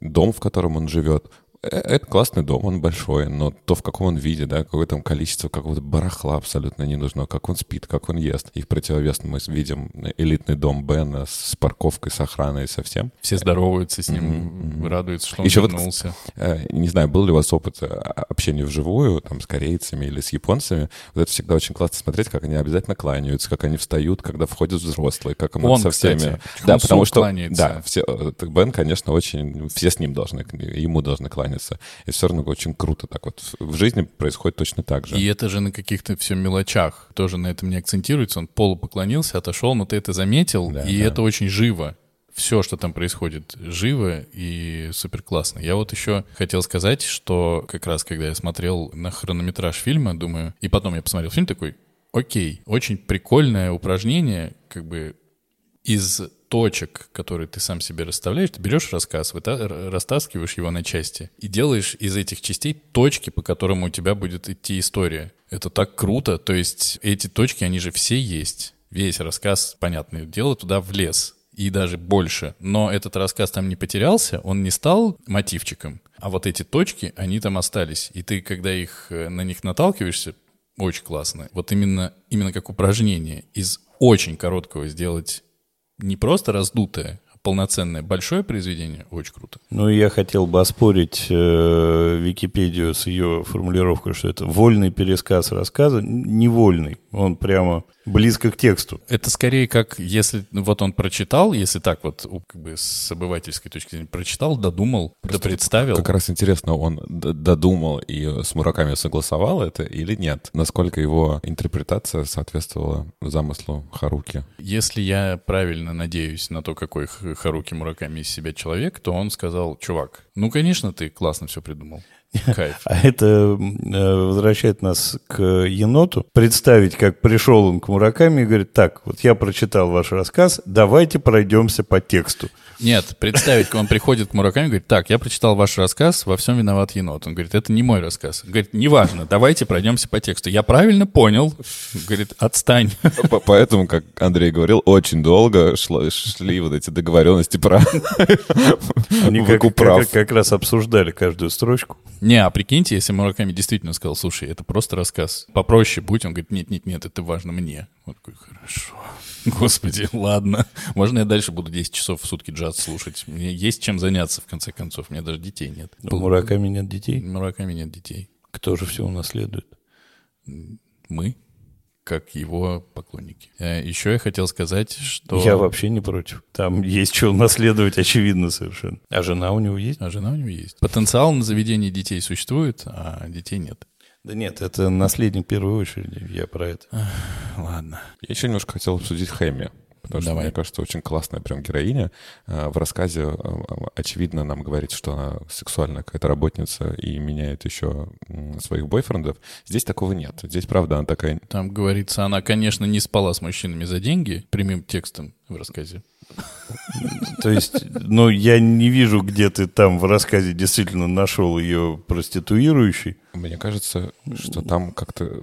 дом, в котором он живет, Э, это классный дом, он большой, но то, в каком он виде, да, какое там количество какого-то барахла абсолютно не нужно, как он спит, как он ест. И в противовес мы видим элитный дом Бена с парковкой, с охраной, со всем. Все здороваются с ним, mm-hmm. радуются, что он Еще вернулся. Вот, э, не знаю, был ли у вас опыт э, общения вживую, там, с корейцами или с японцами. Вот это всегда очень классно смотреть, как они обязательно кланяются, как они встают, когда входят взрослые, как он, со всеми. Кстати, да, потому что кланяется. да, все, Бен, конечно, очень, все с ним должны, ему должны кланяться кланяться. И все равно очень круто так вот. В жизни происходит точно так же. И это же на каких-то все мелочах. Тоже на этом не акцентируется. Он полу поклонился, отошел, но ты это заметил, да, и да. это очень живо все, что там происходит, живо и супер классно. Я вот еще хотел сказать, что как раз когда я смотрел на хронометраж фильма, думаю, и потом я посмотрел фильм такой, окей, очень прикольное упражнение, как бы из точек, которые ты сам себе расставляешь, ты берешь рассказ, растаскиваешь его на части и делаешь из этих частей точки, по которым у тебя будет идти история. Это так круто, то есть эти точки, они же все есть. Весь рассказ, понятное дело, туда влез и даже больше. Но этот рассказ там не потерялся, он не стал мотивчиком, а вот эти точки, они там остались. И ты, когда их э, на них наталкиваешься, очень классно. Вот именно, именно как упражнение из очень короткого сделать не просто раздутое, а полноценное большое произведение, очень круто. Ну, я хотел бы оспорить э, Википедию с ее формулировкой, что это вольный пересказ рассказа, невольный. Он прямо близко к тексту. Это скорее как, если ну, вот он прочитал, если так вот как бы с обывательской точки зрения прочитал, додумал, да представил. Как раз интересно, он додумал и с Мураками согласовал это или нет? Насколько его интерпретация соответствовала замыслу Харуки? Если я правильно надеюсь на то, какой Харуки Мураками из себя человек, то он сказал, чувак, ну, конечно, ты классно все придумал. Кайф. А это э, возвращает нас к еноту. Представить, как пришел он к Мураками и говорит, так, вот я прочитал ваш рассказ, давайте пройдемся по тексту. Нет, представить, он приходит к Мураками и говорит, так, я прочитал ваш рассказ, во всем виноват енот. Он говорит, это не мой рассказ. Он говорит, неважно, давайте пройдемся по тексту. Я правильно понял. Говорит, отстань. Поэтому, как Андрей говорил, очень долго шли вот эти договоренности про Они как раз обсуждали каждую строчку. Не, а прикиньте, если Мураками действительно сказал, слушай, это просто рассказ, попроще будь, он говорит, нет-нет-нет, это важно мне. Вот такой, хорошо. Господи, ладно. Можно я дальше буду 10 часов в сутки джаз слушать? Мне есть чем заняться, в конце концов. У меня даже детей нет. У Мураками нет детей? Мураками нет детей. Кто же все унаследует? Мы как его поклонники. Э, Еще я хотел сказать, что... Я вообще не против. Там есть что наследовать, очевидно совершенно. А жена у него есть? А жена у него есть. Потенциал на заведение детей существует, а детей нет. Да нет, это наследник в первую очередь, я про это. Ладно. Я еще немножко хотел обсудить Хэмми потому что, Давай. мне кажется, очень классная прям героиня. А, В рассказе, а, а, очевидно, нам говорит, что она сексуальная какая-то работница и меняет еще своих бойфрендов. Здесь такого нет. Здесь, правда, она такая... Там говорится, она, конечно, не спала с мужчинами за деньги, прямым текстом в рассказе. То есть, ну, я не вижу, где ты там в рассказе действительно нашел ее проституирующей. Мне кажется, что там как-то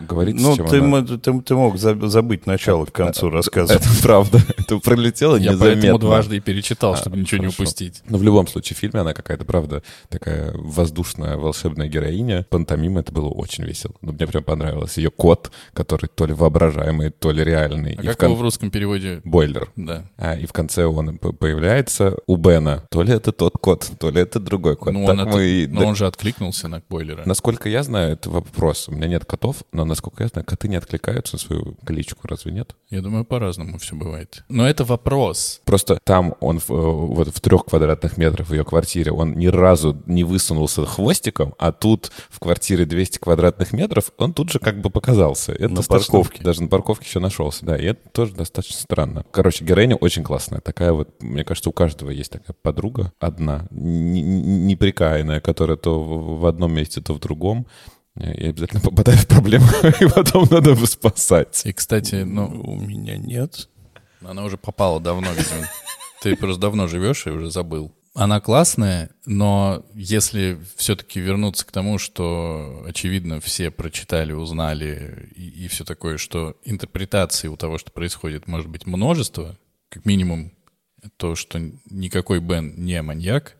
говорится, Ну, чем ты, она... ты, ты мог за- забыть начало к концу рассказа. Это правда. Это пролетело Я незаметно. поэтому дважды и перечитал, А, чтобы ничего хорошо. не упустить. Но в любом случае, в фильме она какая-то, правда, такая воздушная, волшебная героиня. Пантомим это было очень весело. Ну, мне прям понравилось. Ее кот, который то ли воображаемый, то ли реальный. А И как в кон- его в русском переводе? Бойлер. Да. А, и в конце он появляется у Бена. То ли это тот кот, то ли это другой кот. Ну, он, это- мы но он же откликнулся на бойлера. Насколько я знаю, это вопрос. У меня нет котов, но насколько я знаю, коты не откликаются на свою кличку, разве нет? Я думаю, по-разному все бывает. Но это вопрос. Просто там он в, э, вот в трех квадратных метрах в ее квартире, он ни разу не высунулся хвостиком, а тут в квартире 200 квадратных метров он тут же как бы показался. Это На парковке. Даже на парковке еще нашелся, да, и это тоже достаточно странно. Короче, героиня очень классная. Такая вот, мне кажется, у каждого есть такая подруга одна, неприкаянная, которая то в одном месте, то в другом. И обязательно попадает в проблему, и потом надо его спасать. И, кстати, ну, У меня нет. она уже попала давно, видимо. Ты просто давно живешь и уже забыл. Она классная, но если все-таки вернуться к тому, что, очевидно, все прочитали, узнали и, и все такое, что интерпретации у того, что происходит, может быть множество, как минимум то, что никакой Бен не маньяк,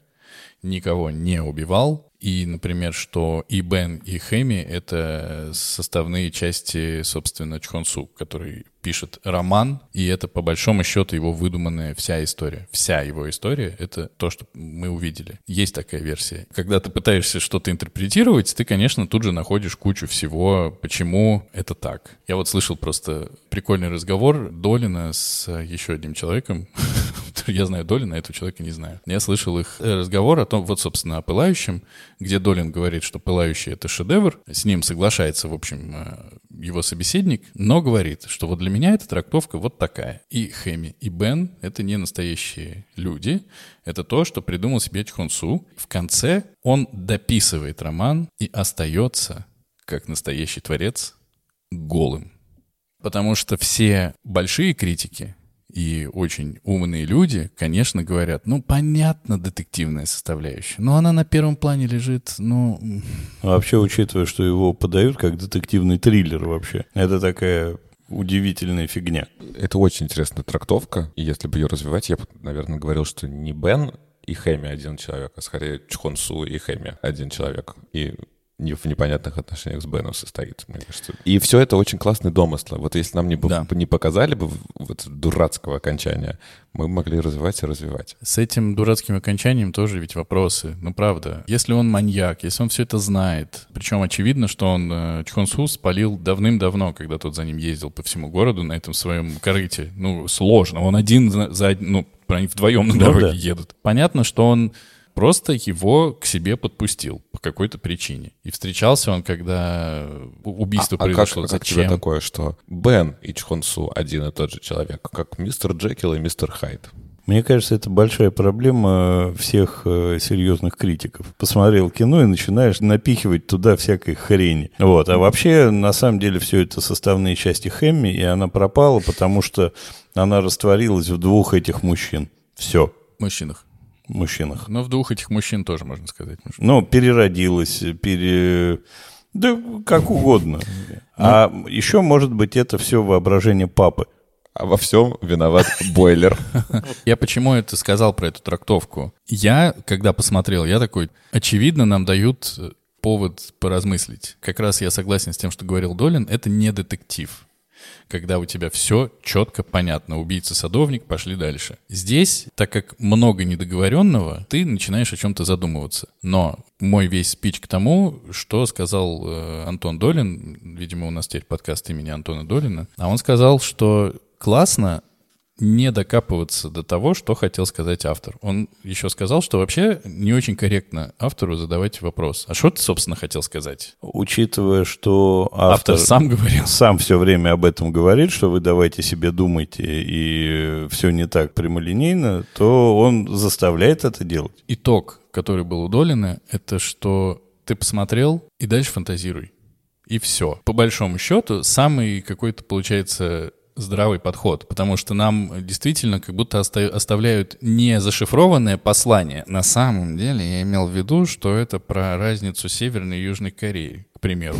никого не убивал, и, например, что и Бен, и Хэми — это составные части, собственно, Чхонсу, который пишет роман, и это, по большому счету, его выдуманная вся история. Вся его история — это то, что мы увидели. Есть такая версия. Когда ты пытаешься что-то интерпретировать, ты, конечно, тут же находишь кучу всего, почему это так. Я вот слышал просто прикольный разговор Долина с еще одним человеком. Я знаю Долина, этого человека не знаю. Я слышал их э, разговор о том, вот, собственно, о «Пылающем», где Долин говорит, что «Пылающий» — это шедевр. С ним соглашается, в общем, э, его собеседник, но говорит, что вот для меня эта трактовка вот такая. И Хэми, и Бен — это не настоящие люди. Это то, что придумал себе Чхонсу. В конце он дописывает роман и остается, как настоящий творец, голым. Потому что все большие критики и очень умные люди, конечно, говорят, ну, понятно, детективная составляющая, но она на первом плане лежит, ну, А Вообще, учитывая, что его подают как детективный триллер вообще, это такая удивительная фигня. Это очень интересная трактовка, и если бы ее развивать, я бы, наверное, говорил, что не Бен и Хэми один человек, а скорее Чхонсу и Хэми один человек. И в непонятных отношениях с Беном состоит, мне кажется. И все это очень классный домысл. Вот если нам не, Да. не показали бы вот дурацкого окончания, мы могли развивать и развивать. С этим дурацким окончанием тоже ведь вопросы. Ну, правда. Если он маньяк, если он все это знает, причем очевидно, что он э, Чхонсу спалил давным-давно, когда тот за ним ездил по всему городу на этом своем корыте. Ну, сложно. Он один за, за- ну, они вдвоем на Ну дороге да. едут. Понятно, что он просто его к себе подпустил по какой-то причине. И встречался он, когда у- убийство а как, произошло. как тебе Зачем? такое, что Бен и Чхонсу один и тот же человек, как мистер Джекил и мистер Хайд? Мне кажется, это большая проблема всех э, серьезных критиков. Посмотрел кино и начинаешь напихивать туда всякой хрени. Вот. А вообще, на самом деле, все это составные части Хэмми, и она пропала, потому что она растворилась в двух этих мужчин. Все. Мужчинах. Мужчинах. Но в двух этих мужчин тоже можно сказать. может. Ну, переродилась, пере... Да как угодно. А еще, может быть, это все воображение папы. А во всем виноват бойлер. Я почему это сказал про эту трактовку? Я, когда посмотрел, я такой, очевидно, нам дают повод поразмыслить. Как раз я согласен с тем, что говорил Долин, это не детектив. Когда у тебя все четко понятно. Убийца-садовник, пошли дальше. Здесь, так как много недоговоренного, ты начинаешь о чем-то задумываться. Но мой весь спич к тому, что сказал э, Антон Долин, видимо, у нас теперь подкаст имени Антона Долина, а он сказал, что классно не докапываться до того, что хотел сказать автор. Он еще сказал, что вообще не очень корректно автору задавать вопрос. А что ты, собственно, хотел сказать? Учитывая, что автор, Автор сам говорил. сам все время об этом говорит, что вы давайте себе думайте, и все не так прямолинейно, то он заставляет это делать. Итог, который был у Долина, это что ты посмотрел и дальше фантазируй. И все. По большому счету, самый какой-то, получается, здравый подход, потому что нам действительно как будто оста- оставляют не зашифрованное послание. На самом деле я имел в виду, что это про разницу Северной и Южной Кореи, к примеру.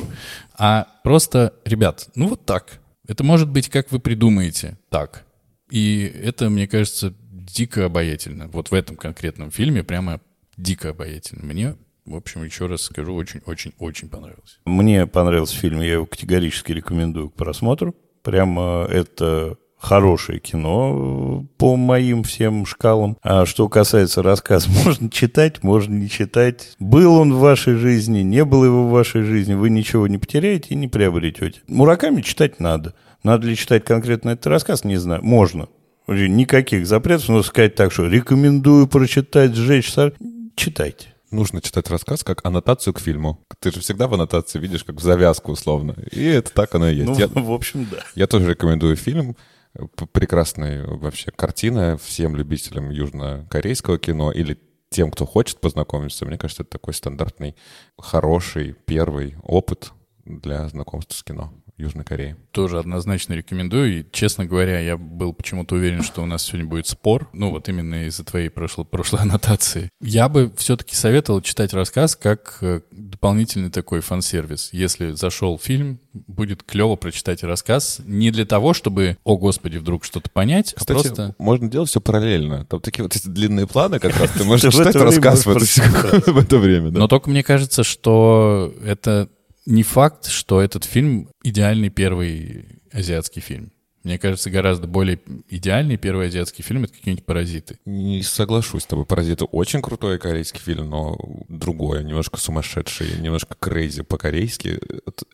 А просто, ребят, ну вот так. Это может быть, как вы придумаете, так. И это, мне кажется, дико обаятельно. Вот в этом конкретном фильме прямо дико обаятельно. Мне, в общем, еще раз скажу, очень-очень-очень понравилось. Мне понравился фильм, я его категорически рекомендую к просмотру. Прямо это хорошее кино э, по моим всем шкалам. А что касается рассказа, можно читать, можно не читать. Был он в вашей жизни, не был его в вашей жизни, вы ничего не потеряете и не приобретете. Мураками читать надо. Надо ли читать конкретно этот рассказ, не знаю. Можно. Никаких запретов, но сказать так, что рекомендую прочитать, сжечь, читайте. Нужно читать рассказ как аннотацию к фильму. Ты же всегда в аннотации видишь как в завязку условно. И это так оно и есть. Ну, Я- в общем, да. Я тоже рекомендую фильм. Прекрасная вообще картина всем любителям южнокорейского кино или тем, кто хочет познакомиться. Мне кажется, это такой стандартный, хороший первый опыт для знакомства с кино Южной Кореи. Тоже однозначно рекомендую. И, честно говоря, я был почему-то уверен, что у нас сегодня будет спор. Ну, вот именно из-за твоей прошлой, прошлой аннотации. Я бы все-таки советовал читать рассказ как э, дополнительный такой фан-сервис. Если зашел фильм, будет клево прочитать рассказ. Не для того, чтобы, о господи, вдруг что-то понять, Кстати, а просто... можно делать все параллельно. Там такие вот эти длинные планы как раз. Ты можешь читать рассказ в это, время. Но только мне кажется, что это не факт, что этот фильм идеальный первый азиатский фильм. Мне кажется, гораздо более идеальный первый азиатский фильм — это какие-нибудь «Паразиты». Не соглашусь с тобой. «Паразиты» очень крутой корейский фильм, но другое, немножко сумасшедший, немножко крейзи по-корейски.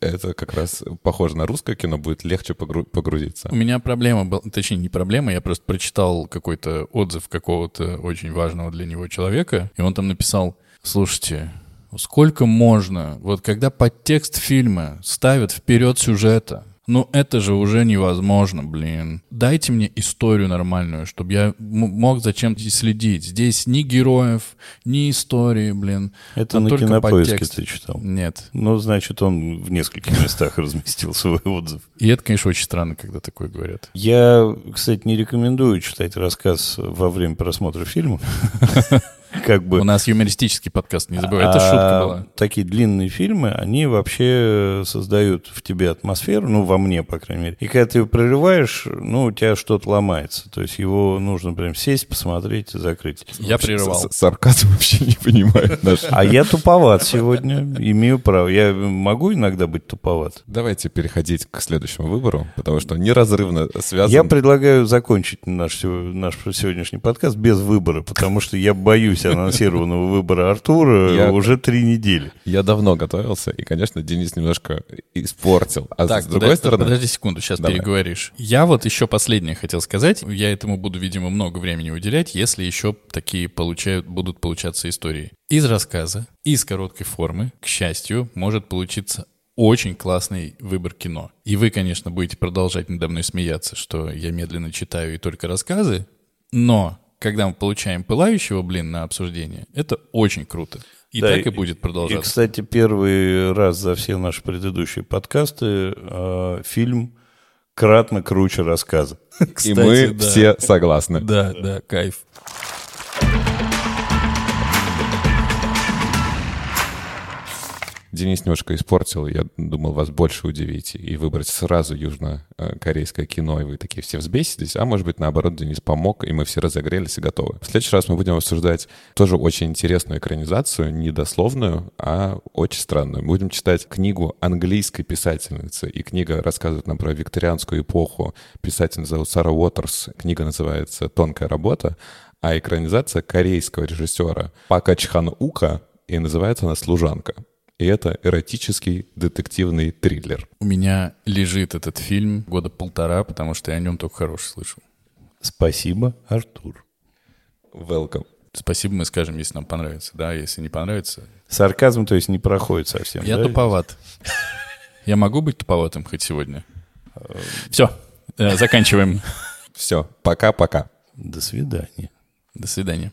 Это- как раз похоже на русское кино, будет легче погру- погрузиться. У меня проблема была, точнее, не проблема, я просто прочитал какой-то отзыв какого-то очень важного для него человека, и он там написал, слушайте, сколько можно, вот когда подтекст фильма ставят вперед сюжета, ну это же уже невозможно, блин. Дайте мне историю нормальную, чтобы я мог зачем-то следить. Здесь ни героев, ни истории, блин. Это а на кинопоиске подтекст. ты читал. Нет. Ну, значит, он в нескольких местах разместил свой отзыв. И это, конечно, очень странно, когда такое говорят. Я, кстати, не рекомендую читать рассказ во время просмотра фильма. Как бы. У нас юмористический подкаст, не забывай. Это А шутка была. Такие длинные фильмы, они вообще создают в тебе атмосферу, ну, во мне, по крайней мере. И когда ты его прерываешь, ну, у тебя что-то ломается. То есть его нужно прям сесть, посмотреть и закрыть. Я прерывал. Сарказм вообще не понимает наш. А я туповат сегодня, имею право. Я могу иногда быть туповат. Давайте переходить к следующему выбору, потому что он неразрывно связан. Я предлагаю закончить наш, наш сегодняшний подкаст без выбора, потому что я боюсь анонсированного выбора Артура Я- уже три недели. Я давно готовился, и, конечно, Денис немножко испортил. А Так, с другой подожди, стороны... подожди секунду, сейчас Давай. переговоришь. Я вот еще последнее хотел сказать. Я этому буду, видимо, много времени уделять, если еще такие получают, будут получаться истории. Из рассказа, из короткой формы, к счастью, может получиться очень классный выбор кино. И вы, конечно, будете продолжать надо мной смеяться, что я медленно читаю и только рассказы, но когда мы получаем пылающего, блин, на обсуждение, это очень круто. И Да, так и будет И, продолжаться. кстати, первый раз за все наши предыдущие подкасты э, фильм кратно круче рассказа. И Кстати, мы да. все согласны. Да, да, кайф. Денис немножко испортил. Я думал вас больше удивить и выбрать сразу южнокорейское кино, и вы такие все взбесились. А может быть, наоборот, Денис помог, и мы все разогрелись и готовы. В следующий раз мы будем обсуждать тоже очень интересную экранизацию, не дословную, а очень странную. Мы будем читать книгу английской писательницы, и книга рассказывает нам про викторианскую эпоху. Писательница зовут Сара Уотерс. Книга называется «Тонкая работа», а экранизация корейского режиссера Пака Чхан Ука, и называется она «Служанка». И это эротический детективный триллер. У меня лежит этот фильм года полтора, потому что я о нем только хороший слышал. Спасибо, Артур. Welcome. Спасибо мы скажем, если нам понравится. Да, если не понравится, Сарказм, то есть, не проходит совсем. я да? туповат. Я могу быть туповатым хоть сегодня? Все, заканчиваем. Все, пока-пока. До свидания. До свидания.